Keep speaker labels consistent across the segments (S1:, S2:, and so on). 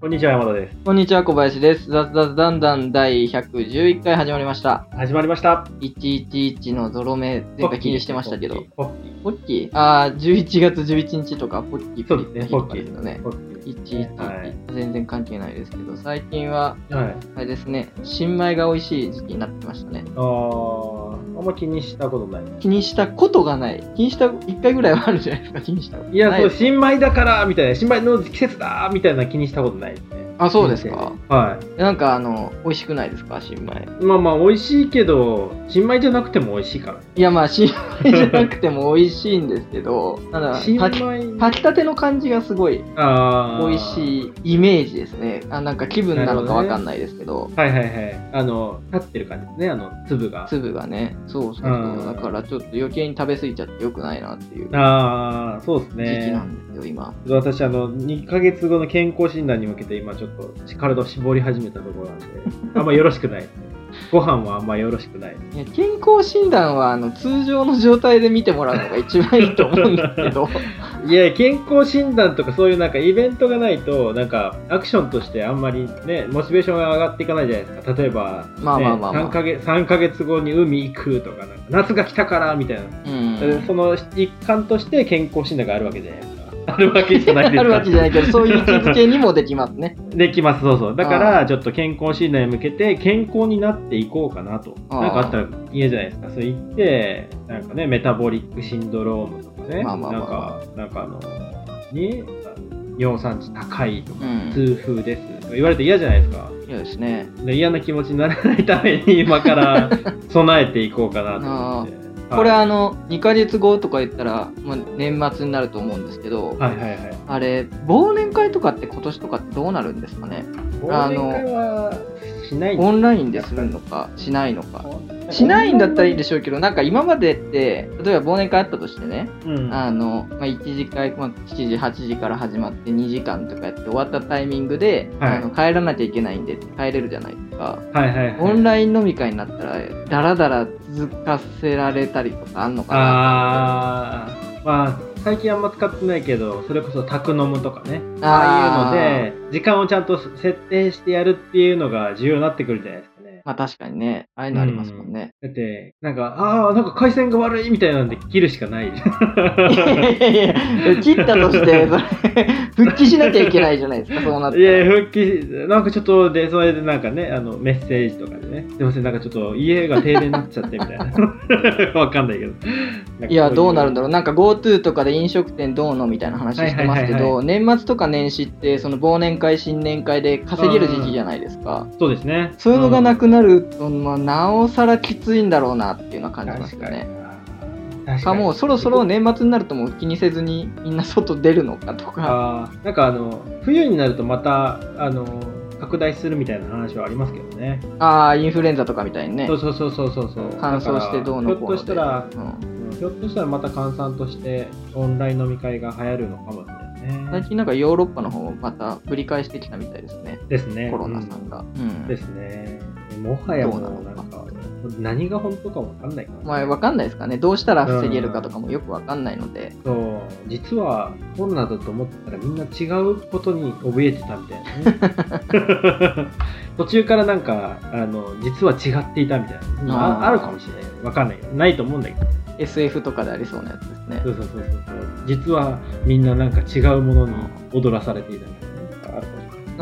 S1: こんにちは、山田です。
S2: こんにちは、小林です。雑雑だんだん第111回始まりました。
S1: 始まりました。
S2: 111のゾロ目、前回気にしてましたけど。
S1: ポッキー。
S2: ポッキー？あー、11月11日とか、ポッキー
S1: そうですね、ポ
S2: ポッキ
S1: ー
S2: ーですよね。
S1: ポッキ
S2: 111、
S1: はい
S2: 全然関係ないですけど、最近は、
S1: ー。はい。
S2: あれですね、新米が美味しい時期になってましたね。
S1: あー、あんま気にしたことない。
S2: 気にしたことがない。気にした1回ぐらいはあるじゃないですか、気にした。
S1: いや、そう、新米だから、みたいな、新米の季節だみたいな気にしたことないですね。
S2: あ、そうですか。
S1: は
S2: なんか、あの、美味しくないですか、新米。
S1: い。まあまあ、美味しいけど、新米じゃなくても美味しいから。
S2: いや、まあ、新米じゃなくても美味しいんですけど、ただ、
S1: 新
S2: 炊き
S1: 米。
S2: 炊きたての感じがすごい
S1: あー。
S2: 美味しいイメージですね。あなんか気分なのかわかんないですけど、
S1: はいはいはい。あの、立ってる感じですね、あの、粒が。
S2: 粒がね、そうそう
S1: うん
S2: そう、だからちょっと余計に食べ過ぎちゃってよくないなっていう
S1: あー、そうです
S2: 時期
S1: ね
S2: な。んですよ、今。
S1: 私、あの、2ヶ月後の健康診断に向けて今ちょっと体を絞り始めたところなんで、あんまよろしくない。ご飯はあんまよろしくない。
S2: いや健康診断はあの通常の状態で見てもらうのが一番いいと思うんですけど、
S1: いや、健康診断とかそういうなんかイベントがないと、なんかアクションとしてあんまりね、モチベーションが上がっていかないじゃないですか。例えば、
S2: まあまあまあまあ
S1: 3, ヶ月3ヶ月後に海行くとか、なんか夏が来たからみたいな。
S2: うん、
S1: その一環として健康診断があるわけじゃないですか。あるわけじゃないですか。
S2: あるわけじゃないけど、そういう位置づけにもできますね。
S1: できます、そうそう。だか
S2: あ
S1: ら、ちょっと健康診断に向けて、健康になっていこうかなと。なんかあったら嫌じゃないですか。そう言って、なんかね、メタボリックシンドロームとかね、
S2: まあまあまあ
S1: なんか、なんかあの、に、尿酸値高いとか、
S2: うん
S1: 痛風ですとか言われて嫌じゃないですか。
S2: いやですね。
S1: で嫌な気持ちにならないために、今から備えていこうかなと思って。
S2: これ
S1: はい
S2: あの、2ヶ月後とか言ったら、まあ、年末になると思うんですけど、
S1: はいはいはい。
S2: あれ、忘年会とかって今年とかってどうなるんですかね？
S1: 忘年会はしない
S2: オンラインでするのか、しないのか。しないんだったらいいでしょうけど、なんか今までって、例えば忘年会あったとしてね、
S1: うん。
S2: あの、まあ、1次会、まあ、7時、8時から始まって2時間とかやって終わったタイミングで、
S1: はい
S2: あの帰らなきゃいけないんで帰れるじゃないですか。
S1: はいはいはい。
S2: オンライン飲み会になったら、だらだら続かせられたりとかあんのかな
S1: あーまあ最近あんま使ってないけどそれこそ宅飲むとかね。
S2: あー。
S1: ああいうので時間をちゃんと設定してやるっていうのが重要になってくるじゃないですか。ね
S2: まあ確かにね、ああいうのありますもんね。
S1: だってなんかああなんか回線が悪いみたいなんで切るしかない。じゃん
S2: いやいやいや切ったとして、それ、復帰しなきゃいけないじゃないですか、そうなった
S1: いや
S2: ら。
S1: 復帰なんかちょっとでそれでなんかねあのメッセージとかでね。すいませんなんかちょっと家が停電になっちゃってみたいな。わかんないけど。
S2: いや、どうなるんだ
S1: ろ
S2: ろう。なんか GoTo とかで飲食店どうのみたいな話してますけ
S1: はいはいはい
S2: ど、年末とか年始って、その忘年会、新年会で稼げる時期じゃないですか。
S1: うそうですね。
S2: そういうのがなく
S1: な
S2: なると、まあ、なおさらきついんだろうなっていうのは感じますよね。
S1: 確
S2: かもうそろそろ年末になるともう気にせずにみんな外出るのかとか。
S1: なんかあの冬になるとまたあの拡大するみたいな話はありますけどね。
S2: ああ、インフルエンザとかみたいにね
S1: そう。そうそうそうそうそう。
S2: 乾燥してどうの
S1: だからひょっとしたら、
S2: うん
S1: うんひょっとしたらまた閑散としてオンライン飲み会が流行るのかもしれないね。
S2: 最近なんかヨーロッパの方もまた繰り返してきたみたいですね。
S1: ですね。
S2: コロナさんが。うん
S1: うんですね。もはやもう
S2: な
S1: んか何が本当かわかんないから、
S2: まあ、わかんないですかね。どうしたら防げるかとかもよくわかんないので。
S1: そう。実はコロナだと思ってたらみんな違うことに怯えてたみたいなね。途中からなんかあの実は違っていたみたいなあ
S2: あ
S1: るかもしれない。わかんない。ないと思うんだけど。
S2: SF とかでありそうなやつですね。
S1: そ。うそうそうそうそう。実はみんななんか違うものに踊らされていたみたいな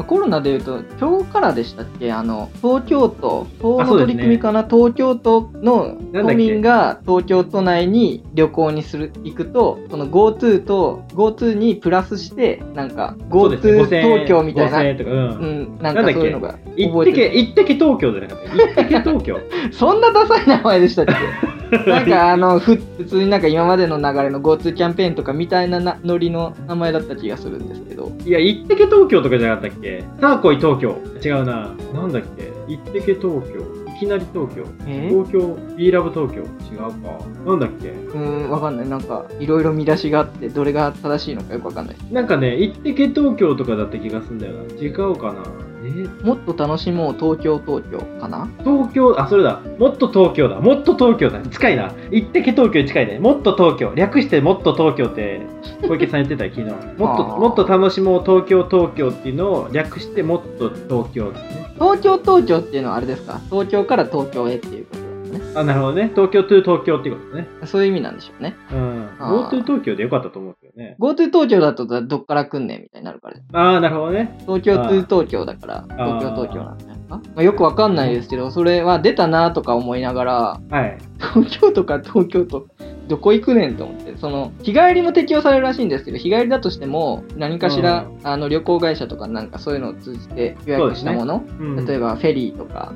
S2: コロナでいうと、今日からでしたっけ？あの、東京都、東の取り組みかな、東京都の都民が東京都内に旅行にする行くと、その GoTo と GoTo にプラスして、なんか GoTo
S1: 5000円
S2: 東京みたいな、
S1: 5000円とかうん、
S2: うん、なんかそういうのが覚えてる。
S1: 行ってけ東京じゃなかった。行ってけ東京。
S2: そんなダサい名前でしたっけ？なんかあのふ普通になんか今までの流れの GoTo キャンペーンとかみたいななノリの名前だった気がするんですけど
S1: いや、行ってけ東京とかじゃなかったっけ？さあ来い東京。違うな。なんだっけ？行ってけ東京。いきなり東京。
S2: え？
S1: 東京、We Love 東京。違うか。なんだっけ？
S2: うーんわかんないなんかいろいろ見出しがあってどれが正しいのかよくわかんない
S1: なんかね、行ってけ東京とかだった気がすんだよな。違うかな。えー？
S2: もっと楽しもう東京東京かな？
S1: 東京、あ、それだ。もっと東京だ。もっと東京だ。近いな。一滴東京に近いね。もっと東京。略してもっと東京って、小池さん言ってたよ、昨日。もっと、もっと楽しもう東京、東京っていうのを略してもっと東京ですね。
S2: 東京東京っていうのはあれですか？東京から東京へっていうことですね。
S1: あ、なるほどね。東京 to 東京っていうことね。
S2: そういう意味なんでしょうね。
S1: うん。GoTo 東京でよかったと思うけどね。
S2: GoTo 東京だとどっから来んねんみたいになるから。
S1: ああ、なるほどね。
S2: 東京
S1: あ
S2: to
S1: ー
S2: 東京だから、東京東京なんじゃなまあ、よくわかんないですけど、それは出たなとか思いながら、
S1: はい。
S2: 東京とか東京とどこ行くねんと思って、その、日帰りも適用されるらしいんですけど、日帰りだとしても、何かしら、
S1: う
S2: あの、旅行会社とかなんかそういうのを通じて予約したもの、
S1: うん、
S2: 例えばフェリーとか。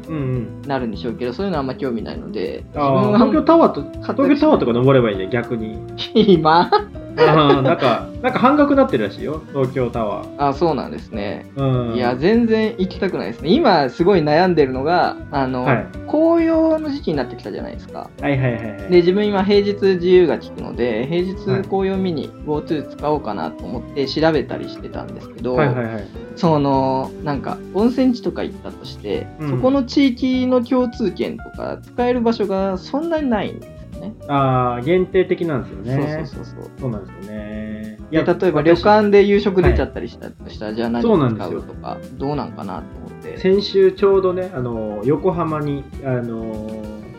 S2: なるんでしょうけど、そういうのはあんま興味ないので、自
S1: ああ、
S2: 分は
S1: 東京タワーと、東京タワーとか登ればいいね、逆に。
S2: 今
S1: ああ、なんか、なんか半額になってるらしいよ、東京タワー。
S2: あ、そうなんですね。
S1: うん。
S2: いや、全然行きたくないですね。今、すごい悩んでるのが、あの、
S1: はい
S2: 紅葉の時期になってきたじゃないですか。
S1: はいはいはいはい。
S2: で、自分今、平日自由が利くので、平日
S1: はい
S2: 紅葉見に GoTo 使おうかなと思って調べたりしてたんですけど、
S1: はいはいはい。
S2: その、なんか、温泉地とか行ったとして、
S1: うん
S2: そこの地域の共通券とか使える場所がそんなにないんですよね。
S1: ああ、限定的なんですよね。
S2: そうそうそうそう。
S1: そうなんですよね。い
S2: で例えば旅
S1: 私
S2: 館で夕食出ちゃったりしたとしたら、じゃ
S1: なんですよ
S2: うとか、どうなんかなと思って。
S1: 先週ちょうどね、あの、横浜に、あの、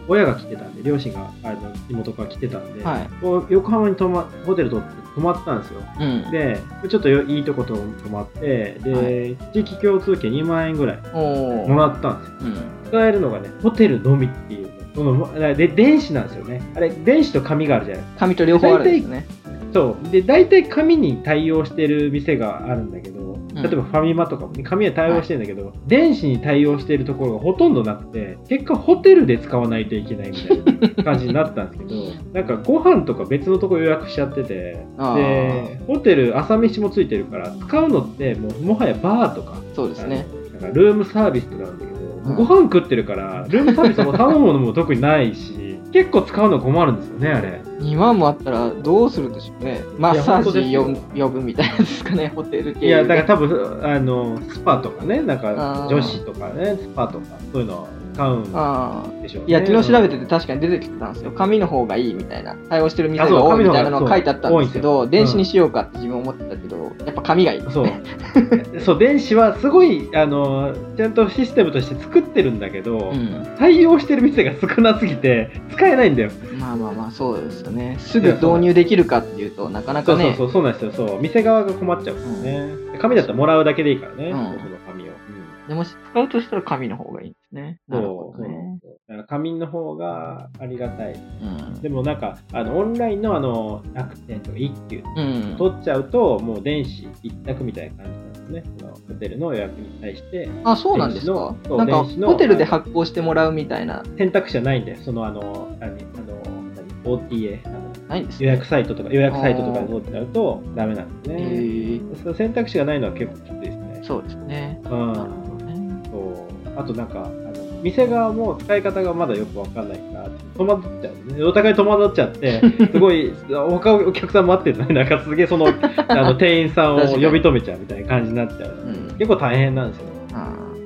S1: 親が来てたんで、両親が、あの、妹が来てたんで、
S2: はい
S1: 横浜に泊ま、ホテル取って泊まったんですよ。
S2: うん。
S1: で、ちょっとよいいとこと泊まって、で、地域共通券2万円ぐらいもらったんですよ。
S2: うん。
S1: 使えるのがね、ホテルのみっていう。そので電子なんですよね。あれ、電子と紙があるじゃないですか。
S2: 紙と両方あるんですね。
S1: そう。で、大体紙に対応してる店があるんだけど、例えばファミマとかもね、紙は対応してるんだけど、電子に対応してるところがほとんどなくて、結果ホテルで使わないといけないみたいな感じになったんですけど、なんかご飯とか別のとこ予約しちゃってて、で、ホテル朝飯もついてるから、使うのってもうもはやバーとか、
S2: そうですね。
S1: なんかルームサービスとかなんだけど、
S2: うん
S1: ご飯食ってるから、ルームサービスも頼むものも特にないし、結構使うの困るんですよね、あれ。
S2: 2万もあったらどうするんでしょうね。マッサージ呼呼ぶみたいなですかね、ホテル系
S1: いや、だから多分、あの、スパとかね、なんか女子とかね、スパとか、そういうのを使うん。でしょうね。
S2: いや、昨日調べてて確かに出てきてたんですよ。紙の方がいいみたいな。対応してる店が多いみたいなのが書いてあったんですけど、電子にしようかって自分思ってたけど、やっぱ紙がいい。
S1: そう。そう、電子はすごい、あの、ちゃんとシステムとして作ってるんだけど、
S2: うん。
S1: 対応してる店が少なすぎて、使えないんだよ。
S2: まあまあまあ、そうですよね。すぐ導入できるかっていうとなかなかね。
S1: そうそうそう、そうなんですよ。そう。店側が困っちゃうんですね。紙だったらもらうだけでいいからね。
S2: うんでもし使うとしたら紙の方がいいんですね。なるほどね
S1: 紙の方がありがたい。
S2: うん
S1: でもなんか、あの、オンラインのあの、楽天とか一休
S2: うん。
S1: 取っちゃうと、もう電子一択みたいな感じなんですね。そのホテルの予約に対して、
S2: あ、そうなんですか？なんか、ホテルで発行してもらうみたいな、
S1: 選択肢はないんで、そのあの、何、あの、何、OTA、あの
S2: ないんですね
S1: 予約サイトとか、予約サイトとかで取っちゃうとダメなんです
S2: え
S1: ね。
S2: ー
S1: その選択肢がないのは結構きついですね。
S2: そうですね。
S1: うん。あとなんか、あの店側も使い方がまだよくわかんないから、戸惑っちゃう、ね。お互い戸惑っちゃって、すごい、他お客さん待ってるのになんかすげえその、あの、店員さんを呼び止めちゃうみたいな感じになっちゃう。
S2: うん。
S1: 結構大変なんですよ。
S2: あ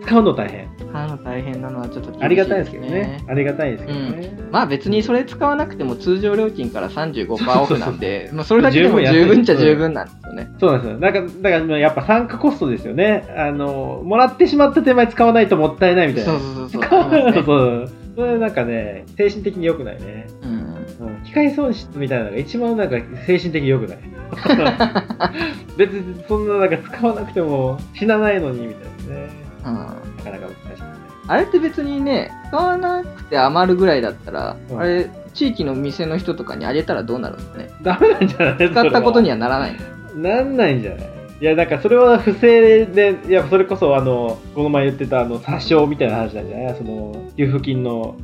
S1: 使うの大変。
S2: ー買うの大変なのはちょっと厳しい
S1: ありがたいですけどね。。ありがたいですけどね。
S2: まあ別にそれ使わなくても通常料金から35%オフなんで、まあそれだけでも十分っちゃ十分なんですよね。
S1: そうなんですよ。なんか、だからやっぱ参加コストですよね。あの、もらってしまった手前使わないともったいないみたいな。
S2: そうそうそうそう。
S1: 使う
S2: ありますね
S1: そう。それなんかね、精神的に良くないね。
S2: うん。
S1: うん機械損失みたいなのが一番なんか精神的に良くない。別にそんななんか使わなくても死なないのにみたいなね。
S2: うん
S1: なかなか難しいですね。
S2: あれって別にね、使わなくて余るぐらいだったら、
S1: うん
S2: あれ、地域の店の人とかにあげたらどうなるんですかね。
S1: ダメなんじゃない？
S2: 使ったことに
S1: は。
S2: はならない。
S1: なんないんじゃない？いや、なんかそれは不正で、いや、それこそあの、この前言ってたあの、詐称みたいな話なんじゃない？その、給付金の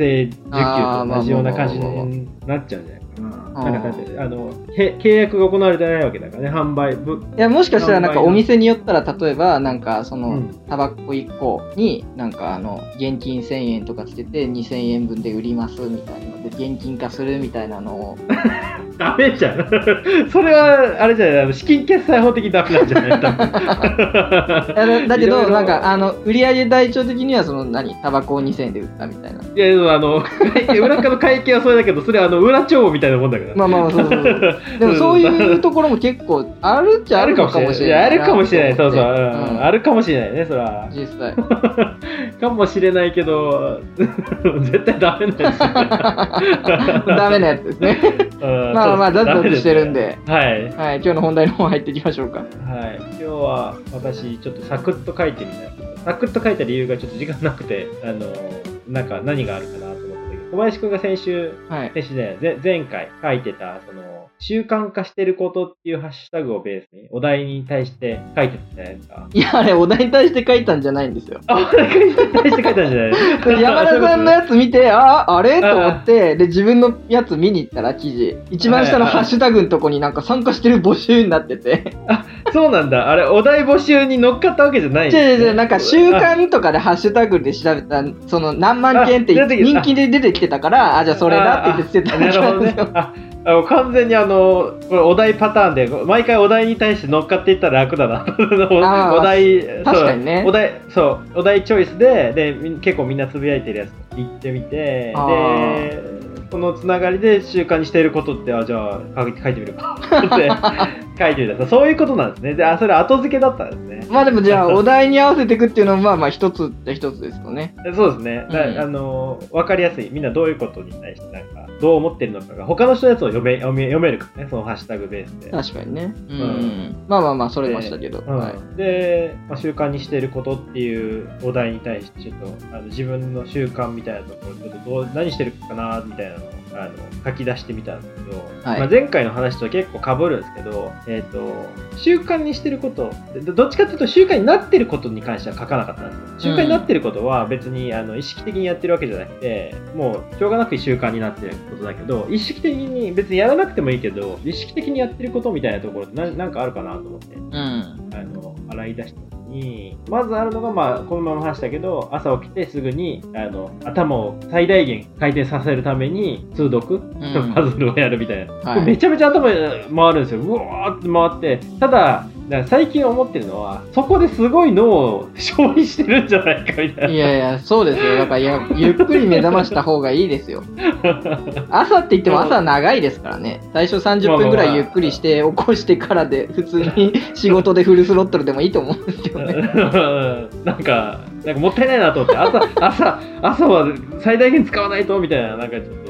S1: あの不正受給と同じような感じになっちゃうんじゃないかな。なんかあの、け契約が行われてないわけだからね、販売、ぶ
S2: いや、もしかしたらなんかお店によったら、例えばなんかそうの
S1: ん、
S2: タバコ1個になんかあの、現金1000円とかつけて2000円分で売りますみたいなので、現金化するみたいなのを
S1: ダメじゃん。それは、あれじゃない、資金決済法的にダメなんじゃない？
S2: だだけど、なんか、あの、売上台帳的には、その、何、タバコを2000円で売ったみたいな。
S1: いや、でもあの、裏側の会計はそれだけど、それはあの裏帳簿みたいなもんだから。
S2: まあまあまあ、そうそうそう。でも、そういうところも結構あるっちゃあるのかもしれない。
S1: やあるかもしれない。そうそう。あるかもしれないね、それは。
S2: 実際。
S1: かもしれないけど、絶対ダメなやつ。
S2: ダメなやつですね。
S1: うん
S2: まあまあ、ザッとしてるん。で。
S1: はい。
S2: はい、今日の本題の方入っていきましょうか。
S1: はい。今日は私、ちょっとサクッと書いてみた。サクッと書いた理由がちょっと時間なくて、あの、なんか何があるかなと思ったけど、小林くんが先週、
S2: はい。
S1: 先週ね、ぜ前回書いてた、その、習慣化してることっていうハッシュタグをベースに、お題に対して書いてたじゃないですか。
S2: いや、あれ、お題に対して書いたんじゃないんですよ。
S1: あ、お題に対して書いたんじゃない
S2: 山田さんのやつ見て、あ、あれ？と思って、で、自分のやつ見に行ったら、記事。一番下のハッシュタグのとこになんか参加してる募集になってて。
S1: そうなんだ。あれ、お題募集に乗っかったわけじゃないん
S2: 違う違う違う、
S1: ね
S2: なんか習慣とかでハッシュタグで調べた、その何万件って人気で出てきてたから、あ、じゃあそれだって言って捨てた
S1: あなるほどね。ああの完全にあの、これお題パターンで、毎回お題に対して乗っかっていったら楽だな。
S2: ー
S1: お題、
S2: 確かにね。
S1: そう。お題、そう、お題チョイスで、で、み結構みんなつぶやいてるやつ。言ってみて、
S2: あ
S1: で、このつながりで習慣にしていることって、あ、じゃあ書いて書いてみるか。って書いてみた。そういうことなんですね。で、あ、それ後付けだったんですね。
S2: まあでもじゃあ、お題に合わせていくっていうのは、まあまあ一つって一つですよね。
S1: そうですね。だ
S2: うん
S1: あの、わかりやすい。みんなどういうことに対して、なんか、どう思ってるのかが、他の人のやつを読め、読め読めるからね、そのハッシュタグベースで。
S2: 確かにね。うん。
S1: ん
S2: まあまあまあ、それましたけど。
S1: うん
S2: はい。
S1: で、まあ、習慣にしていることっていうお題に対して、ちょっとあの自分の習慣みたいなところ、ちょっとどう何してるかなみたいなのをあの書き出してみたんですけど、
S2: はい
S1: まあ、前回の話と結構かぶるんですけど、えっと習慣にしてることでどっちかっていうと習慣になってることに関しては書かなかったんですよ。習慣になってることは別にあの意識的にやってるわけじゃなくてもうしょうがなく習慣になってることだけど意識的に別にやらなくてもいいけど意識的にやってることみたいなところってななんかあるかなと思って。
S2: うん。
S1: あの洗い出した時にまずあるのが、まあ、このまま話したけど朝起きてすぐにあの頭を最大限回転させるために通読、
S2: ん。
S1: パズルをやるみたいな、
S2: はい。
S1: めちゃめちゃ頭回るんですよ。うわーって回ってただだから最近思ってるのはそこですごい脳を消費してるんじゃないかみたいない
S2: やいや、そうですよ。だからや、ゆっくり目覚ました方がいいですよ。朝って言っても朝長いですからね。最初30分ぐらいゆっくりして起こしてからで、普通に仕事でフルスロットルでもいいと思うんですけどね。
S1: なんか、なんかもったいないなと思って、朝、朝、朝は最大限使わないとみたいな、なんかちょっと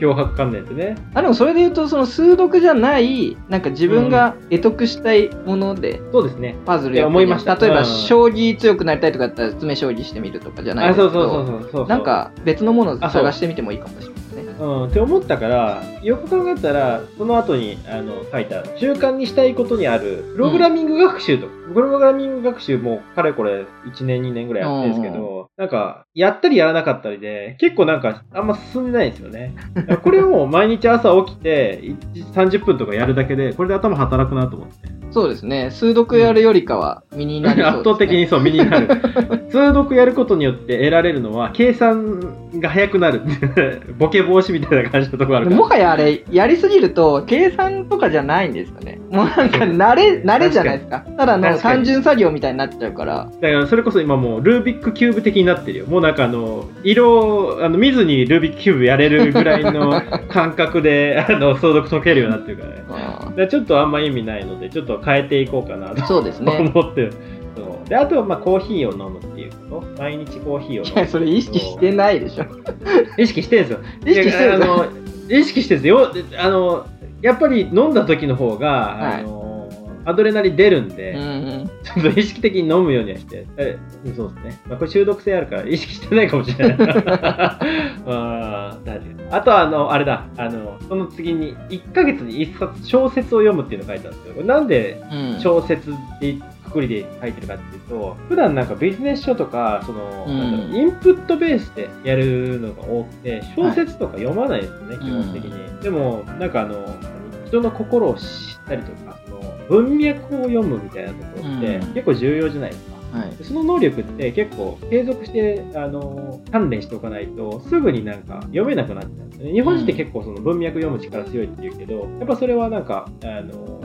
S1: 脅迫観念ってね。
S2: あでもそれで言うと、その数読じゃない、なんか自分が得得したいもので、
S1: そうですね。
S2: パズル
S1: いやいました。
S2: 例えば、
S1: うん。
S2: 将棋強くなりたいとかだったら、詰将棋してみるとかじゃない
S1: あ、
S2: ですけど、
S1: そうそうそうそう。そう。
S2: なん、か別のものを探してみてもいいかもしれない。
S1: う。ん、って思ったから、よく考えたら、その後にあの書いた、習慣にしたいことにある、プログラミング学習と、プログラミング学習もかれこれ1年2年ぐらいやってるんですけど、なんか、やったりやらなかったりで、結構なんか、あんま進んでないんですよね。これを毎日朝起きて、1 30分とかやるだけで、これで頭働くなと思って。
S2: そうですね。数読やるよりかは身になりそうです、ね。
S1: 圧倒的にそう、身になる。通読やることによって得られるのは、計算が早くなる。ボケ防止みたいな感じのところある。
S2: もはやあれ、やりすぎると、計算とかじゃないんですかね。もうなんか、慣れ、慣れじゃないですか。ただの単純作業みたいになっちゃうから。
S1: だからそれこそ今もうルービックキューブ的になってるよ。もうなんかあの、色をあの見ずにルービックキューブやれるぐらいの 感覚で、あの、相続解けるようになってるからね。
S2: あ
S1: だからちょっとあんま意味ないので、ちょっと変えていこうかなと
S2: ーそうですね。
S1: 思ってる。であとはまあコーヒーを飲むっていうこと。毎日コーヒーを飲む。
S2: いや、それ意識してないでしょ。
S1: 意識してるんですよ。
S2: 意識してる
S1: の意識してるんですよ。あの、やっぱり飲んだ時の方が、
S2: はい
S1: あの、アドレナリン出るんで、
S2: うんうん。
S1: ちょっと意識的に飲むようにはして、えそうですね。まあ、これ中毒性あるから意識してないかもしれない。あー大丈夫あとは、あの、あれだ、あの、その次に、1ヶ月に1冊小説を読むっていうのを書いてあるんですよ。これなんで
S2: うん。
S1: 小説ってくくりで書いてるかっていうと、普段なんかビジネス書とか、その、
S2: うん
S1: なんだろうインプットベースでやるのが多くて、小説とか読まないですよね、基本的に。でも、なんかあの、人の心を知ったりとか、その文脈を読むみたいなところって、
S2: うん
S1: 結構重要じゃないですか。
S2: はい。
S1: その能力って結構継続してあの鍛錬しておかないとすぐになんか読めなくなっちゃうんですよね。日本人って結構その文脈読む力強いって言うけど、やっぱそれはなんかあの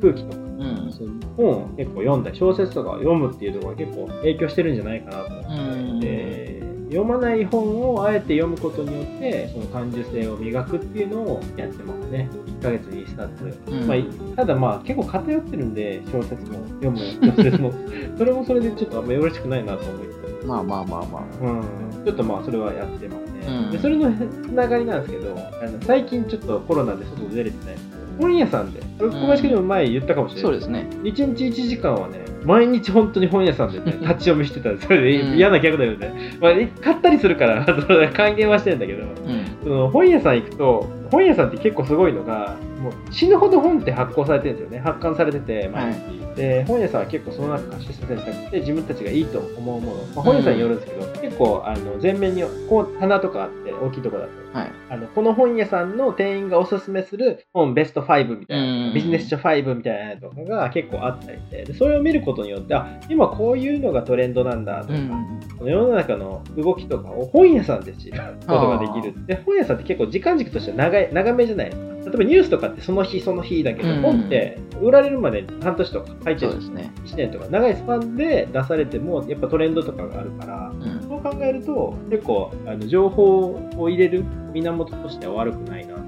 S1: 空気とか
S2: うん。
S1: その本を結構読んだり小説とかを読むっていうところが結構影響してるんじゃないかなと思って
S2: うん。
S1: で読まない本をあえて読むことによってその感受性を磨くっていうのをやってますね。1ヶ月に1冊、
S2: うん。
S1: まあ、ただまあ結構偏ってるんで小説も読む小説も。それもそれでちょっとあんまよろしくないなと思いつつ
S2: まあまあまあまあ。
S1: うん、ちょっとまあそれはやってますね、
S2: うん。
S1: でそれのつながりなんですけどあの最近ちょっとコロナで外出れてないんです本屋さんで小林君でも前言ったかもしれない
S2: そうですね。
S1: 1日1時間はね、毎日本当に本屋さんでね、立ち読みしてたんです。それで
S2: うん
S1: 嫌な逆だよね。まあ、買ったりするから、還元はしてるんだけど、
S2: うん。
S1: その本屋さん行くと、本屋さんって結構すごいのが、もう死ぬほど本って発行されてるんですよね。発刊されてて、毎日。で、本屋さんは結構その中から出選択して、自分たちがいいと思うもの、まあ、本屋さんによるんですけど、結構、あの、前面にこう棚とかあって、大きいとこだと。
S2: はい。
S1: あの、この本屋さんの店員がおすすめする本ベスト5みたいな、
S2: うん
S1: ビジネス書5みたいなのとかが結構あったりして、でそれを見ることによって、あ、今こういうのがトレンドなんだとか、
S2: うん。
S1: 世の中の動きとかを本屋さんで知ることができる。で、本屋さんって結構時間軸としては長い、長めじゃない。例えばニュースとかってその日その日だけど、
S2: うん
S1: 本って売られるまで半年とか入ってる
S2: ね。
S1: 1年とか長いスパンで出されてもやっぱトレンドとかがあるから、
S2: うん。
S1: そう考えると、結構、あの情報を入れる源としては悪くないなと、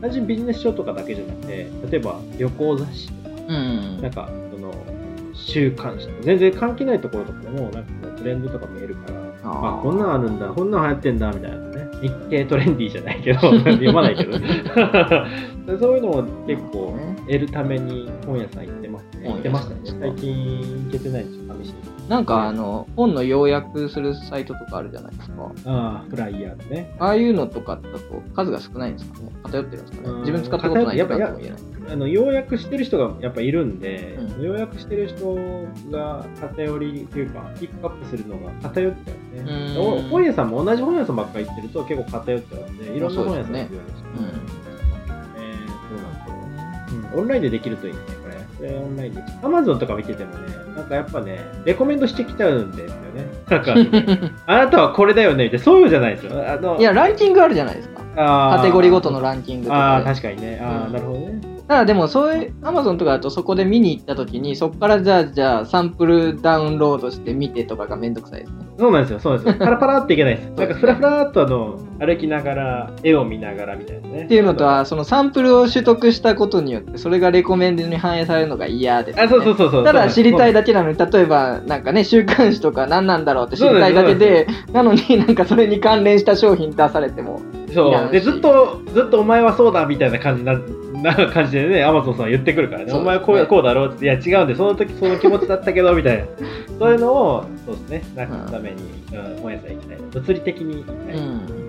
S1: 単純にビジネス書とかだけじゃなくて、例えば旅行雑誌とか、
S2: うん
S1: なん。か、その、週刊誌とか、全然関係ないところとかでも、なんかトレンドとか見えるから、あ、こんなんあるんだ、こんなん流行ってんだ、みたいなね。日経トレンディーじゃないけど、読まないけど。そういうのを結構得るために本屋さん行って。行ってましたね。最近行けてないんですよ、寂しい。
S2: なんかあの、本の要約するサイトとかあるじゃないですか。
S1: ああ、フライヤーでね。
S2: ああいうのとかだと数が少ないんですかね偏ってるんですか
S1: うん
S2: ね自分使ったことないから
S1: 偏っ
S2: とも言えない。
S1: あの要約してる人がやっぱいるんで、
S2: う
S1: 要約してる人が偏りというか、ピックアップするのが偏っちゃうね。本屋さんも同じ本屋さんばっかり行ってると結構偏っちゃうんで、いろんな本屋さんに行くようにして
S2: うん
S1: えーそうなんですよ、うん。オンラインでできるといいね、これ。オンラインで。アマゾンとか見ててもね、なんかやっぱね、レコメンドしてきちゃうんですよね。なんか、あなたはこれだよね、みたいな。そういうのじゃないですよ。あの
S2: いや、ランキングあるじゃないですか。
S1: カ
S2: カテゴリーごとのランキングと
S1: ああ、
S2: かで。
S1: 確かにね。ああ、
S2: うん
S1: なるほどね。
S2: ただでも、そういう、アマゾンとかだとそこで見に行った時に、そこからじゃあ、じゃあ、サンプルダウンロードして見てとかがめんどくさいですね。
S1: そうなんですよ、そうなんですよ。パラパラっていけないです。なんかフラフラっとあの歩きながら、絵を見ながらみたいなね。
S2: っていうのとは、そのサンプルを取得したことによって、それがレコメンドに反映されるのが嫌です、ね。
S1: あ、そうそうそうそう。
S2: ただ知りたい
S1: だ
S2: だけなのに、例えば、なんかね、週刊誌とか何なんだろうって知りたいだけで、なのになんかそれに関連した商品出されても、
S1: そう。で、ずっと、ずっとお前はそうだみたいな感じな、な感じでね、アマゾンさんは言ってくるからね。
S2: ね
S1: お前はこうこうだろうって、いや違うんで、その時その気持ちだったけど、みたいな。そういうのを、そうですね、なくすために、うん、本屋さん行きたい。物理的に行きたい。
S2: うん。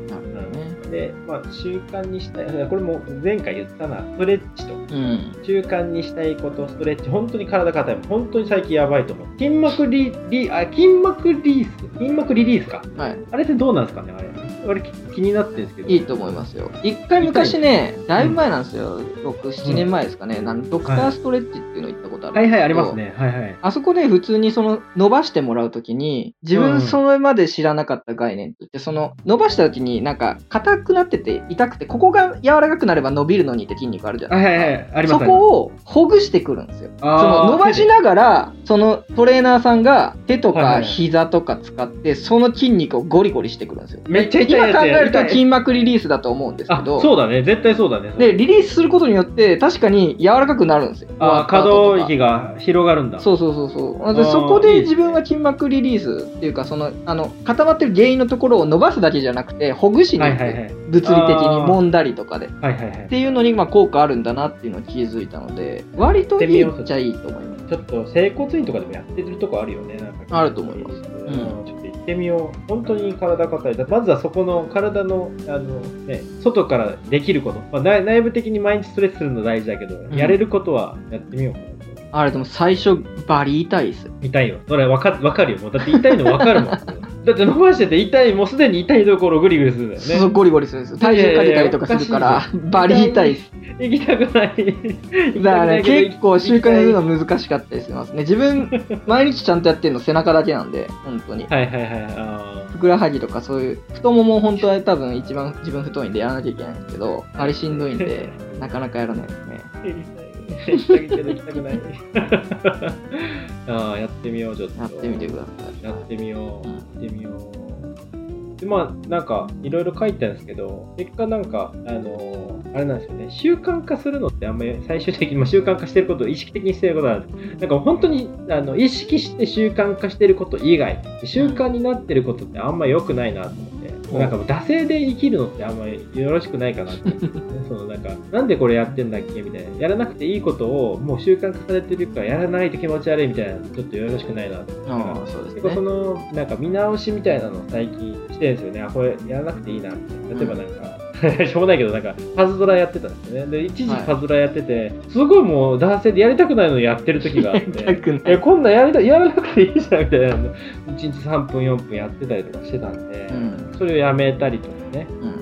S1: で、まあ、習慣にしたい。これも前回言ったな、ストレッチと
S2: うん。
S1: 習慣にしたいこと、ストレッチ、本当に体硬い。本当に最近やばいと思う。筋膜リリあ筋膜リリース筋膜リリースか。
S2: はい。
S1: あれってどうなんですかねあれ。俺き気になってるんですけど。
S2: いいと思いますよ。一回昔ね、だいぶ前なんですよ。6、7年前ですかね。なんドクターストレッチっていうの行ったことある
S1: はいはい、あります。ね。はいはい。
S2: あそこで普通にその伸ばしてもらうときに、自
S1: うん
S2: 分それまで知らなかった概念とって、その伸ばしたときになんか硬くなってて痛くて、ここが柔らかくなれば伸びるのにって筋肉あるじゃな
S1: はいい
S2: ですか。
S1: はいはい。あります
S2: そこをほぐしてくるんですよ。その伸ばしながら、そのトレーナーさんが手とか
S1: はいはい
S2: 膝とか使って、その筋肉をゴリゴリしてくるんですよ。
S1: めっちゃ
S2: 今考えると筋膜リリースだと思うんですけ
S1: あ、
S2: ど、
S1: そうだね。絶対そうだね。
S2: で、リリースすることによって確かに柔らかくなるんですよ。
S1: あ、可動域が広がるんだ。
S2: そうそうそうそう。でそこ
S1: で
S2: 自分は筋膜リリースっていうか、その、あの、固まってる原因のところを伸ばすだけじゃなくて、ほぐしに行く、
S1: はいはいはい。
S2: 物理的に揉んだりとかで。っ
S1: はいはいはい。
S2: ていうのに、まあ、効果あるんだなっていうのを気づいたので、割といいっちゃいいと思います。
S1: ちょっと整骨院とかでもやってるとこあるよね。
S2: あると思います
S1: うんってみよう。本当に体硬い。だまずはそこの体の、あのね、外からできること。まあ、内内部的に毎日ストレッチするの大事だけど、
S2: ん
S1: やれることはやってみようかなと。
S2: あれ、でも最初、バリ痛いですよ。
S1: 痛いよ。それわかわかるよ。だって痛いのわかるもん。だって伸ばしてて痛い、もうすでに痛いところをグリグリするんだよね。
S2: そうゴリゴリするんですよ。体重かけたりとかするから、バリ痛いです。
S1: 行きたくない。
S2: だからね、結構習慣にする
S1: の。
S2: の難しかったりしますね。自分、毎日ちゃんとやってるの背中だけなんで、本当に。
S1: はいはいはい。あ
S2: ふくらはぎとかそういう、太もも本当は多分一番自分太いんでやらなきゃいけないんですけど、あれしんどいんで、なかなかやらないですね。
S1: けど行きたくない。ああ、やってみよう、ちょっと。
S2: やってみてください。
S1: やってみよう。
S2: うん
S1: やってみよう。で、まあ、なんか、いろいろ書いてあるんですけど、結果なんか、あのーあれなんですよね、習慣化するのってあんまり最終的に、まあ、習慣化してることを意識的にしてることなんです。なんか本当に、あの、意識して習慣化してること以外、習慣になってることってあんま良くないなと思って。
S2: うん
S1: なんか惰性で生きるのってあんまりよろしくないかなって思って、そのなんか、なんでこれやってんだっけ？みたいな。やらなくていいことをもう習慣化されてるからやらないと気持ち悪いみたいな、ちょっとよろしくないなって。
S2: ああ、そうです
S1: 結構そ
S2: ね。
S1: のなんか見直しみたいなのを最近してるんですよね。あ、これやらなくていいなみたいな。例えばなんか、しょうもないけど、なんかパズドラやってたんですよね。で、一時
S2: はい
S1: パズドラやってて、すごいもう男性でやりたくないのにやってる時があって。え、こんなんやりたやらなくていいじゃんみたいなの。1日3分、4分やってたりとかしてたんで、
S2: うん。
S1: それをやめたりとかね。
S2: うん。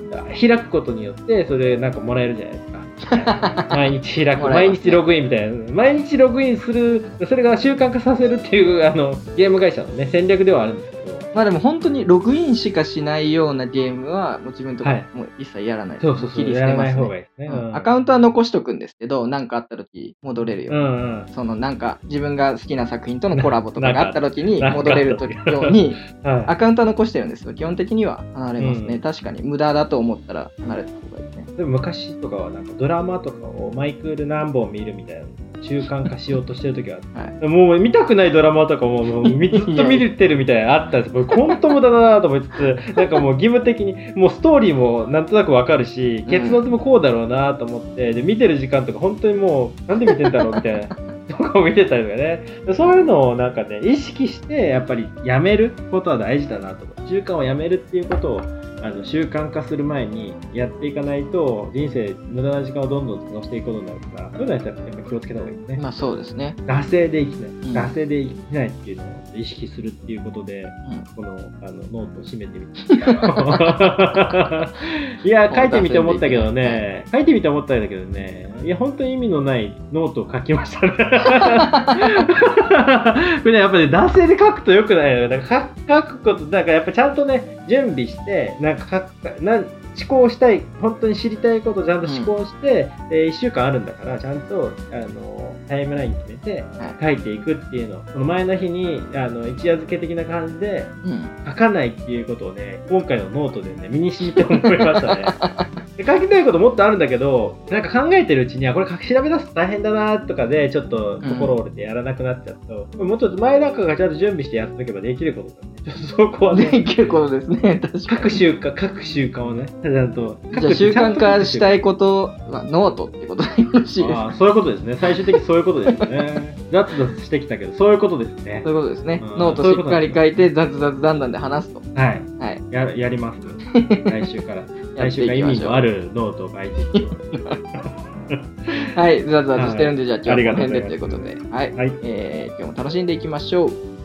S1: 開くことによって、それなんかもらえるじゃないですか。毎日開く、毎日ログインみたいな。毎日ログインする、それが習慣化させるっていう、あの、ゲーム会社のね、戦略ではあるんですけど。
S2: まあでも本当にログインしかしないようなゲームは、もう自分とか
S1: はい。
S2: もう一切やらない。
S1: そうそうそう、やらない
S2: てますね。
S1: 方がいい。ですね。
S2: うん。アカウントは残しとくんですけど、何かあった時戻れるよう
S1: んうん。
S2: そのなんか自分が好きな作品とのコラボとかがあった時に戻れるとように
S1: はい
S2: アカウントは残してるんですけど基本的には離れますね、
S1: うん。
S2: 確かに無駄だと思ったら離れた方がいいですね。
S1: でも昔とかはなんかドラマとかをマイクール何本見るみたいな習慣化しようとしてる時は
S2: はい
S1: もう見たくないドラマとかももうみ ずっと見れてるみたいなのあったんですよ。本当無駄だなと思いつつ、なんかもう義務的に、もうストーリーもなんとなくわかるし、結末もこうだろうなと思って、で、見てる時間とか本当にもう、なんで見てんだろうみたいな。とかを見てたりとかね。そういうのをなんかね、意識して、やっぱりやめることは大事だなと思う。習慣をやめるっていうことを、あの習慣化する前にやっていかないと、人生、無駄な時間をどんどん過ごしていくことになるから、そういうのはやっぱ気をつけた方がいいですね。
S2: まあそうですね、
S1: 惰性で生きない、
S2: ん
S1: 惰性で生きないっていうのを意識するっていうことで、
S2: う
S1: このあのノートを締めてみた。いや、書いてみて思ったけどね、書いてみて思ったんだけどね、いや、本当に意味のないノートを書きましたね。これね、やっぱり、ね、惰性で書くとよくないよね。なんか書くこと、なんかやっぱちゃんとね、準備して、なんか書く、なん思考したい、本当に知りたいことをちゃんと思考して、で1週間あるんだから、ちゃんとあのタイムライン決めて書いていくっていうの、その前の日にあの一夜漬け的な感じで
S2: んうん。
S1: 書かないっていうことをね、今回のノートでね、身に染みて思いましたね。で書きたいこともっとあるんだけど、なんか考えてるうちに、あ、これ書き調べ出すと大変だなとかで、ちょっと心折れてやらなくなっちゃうと、もうちょっと前なんかがちゃんと準備してやっておけばできることだね。ちょっとそこはね、
S2: できることですね 確かに
S1: 各習慣、各習慣をね、ちゃんと。
S2: じゃあ習慣化した
S1: い。
S2: いことはノートってことでよろしいですか
S1: ああそういうことですね。最終的にそういうことですね。雑々してきたけど、そういうことですね
S2: そう。いうことですね
S1: うん
S2: ノートしっかり書いて雑々だんだんで話すと
S1: はい。
S2: はい
S1: ややります。来週から。
S2: やって
S1: 来週から意味のあるノートを書いていきます。
S2: はい。雑々してるんでじゃあ今日はこの辺でということで。はい、
S1: はい。
S2: えー今日も楽しんでいきましょう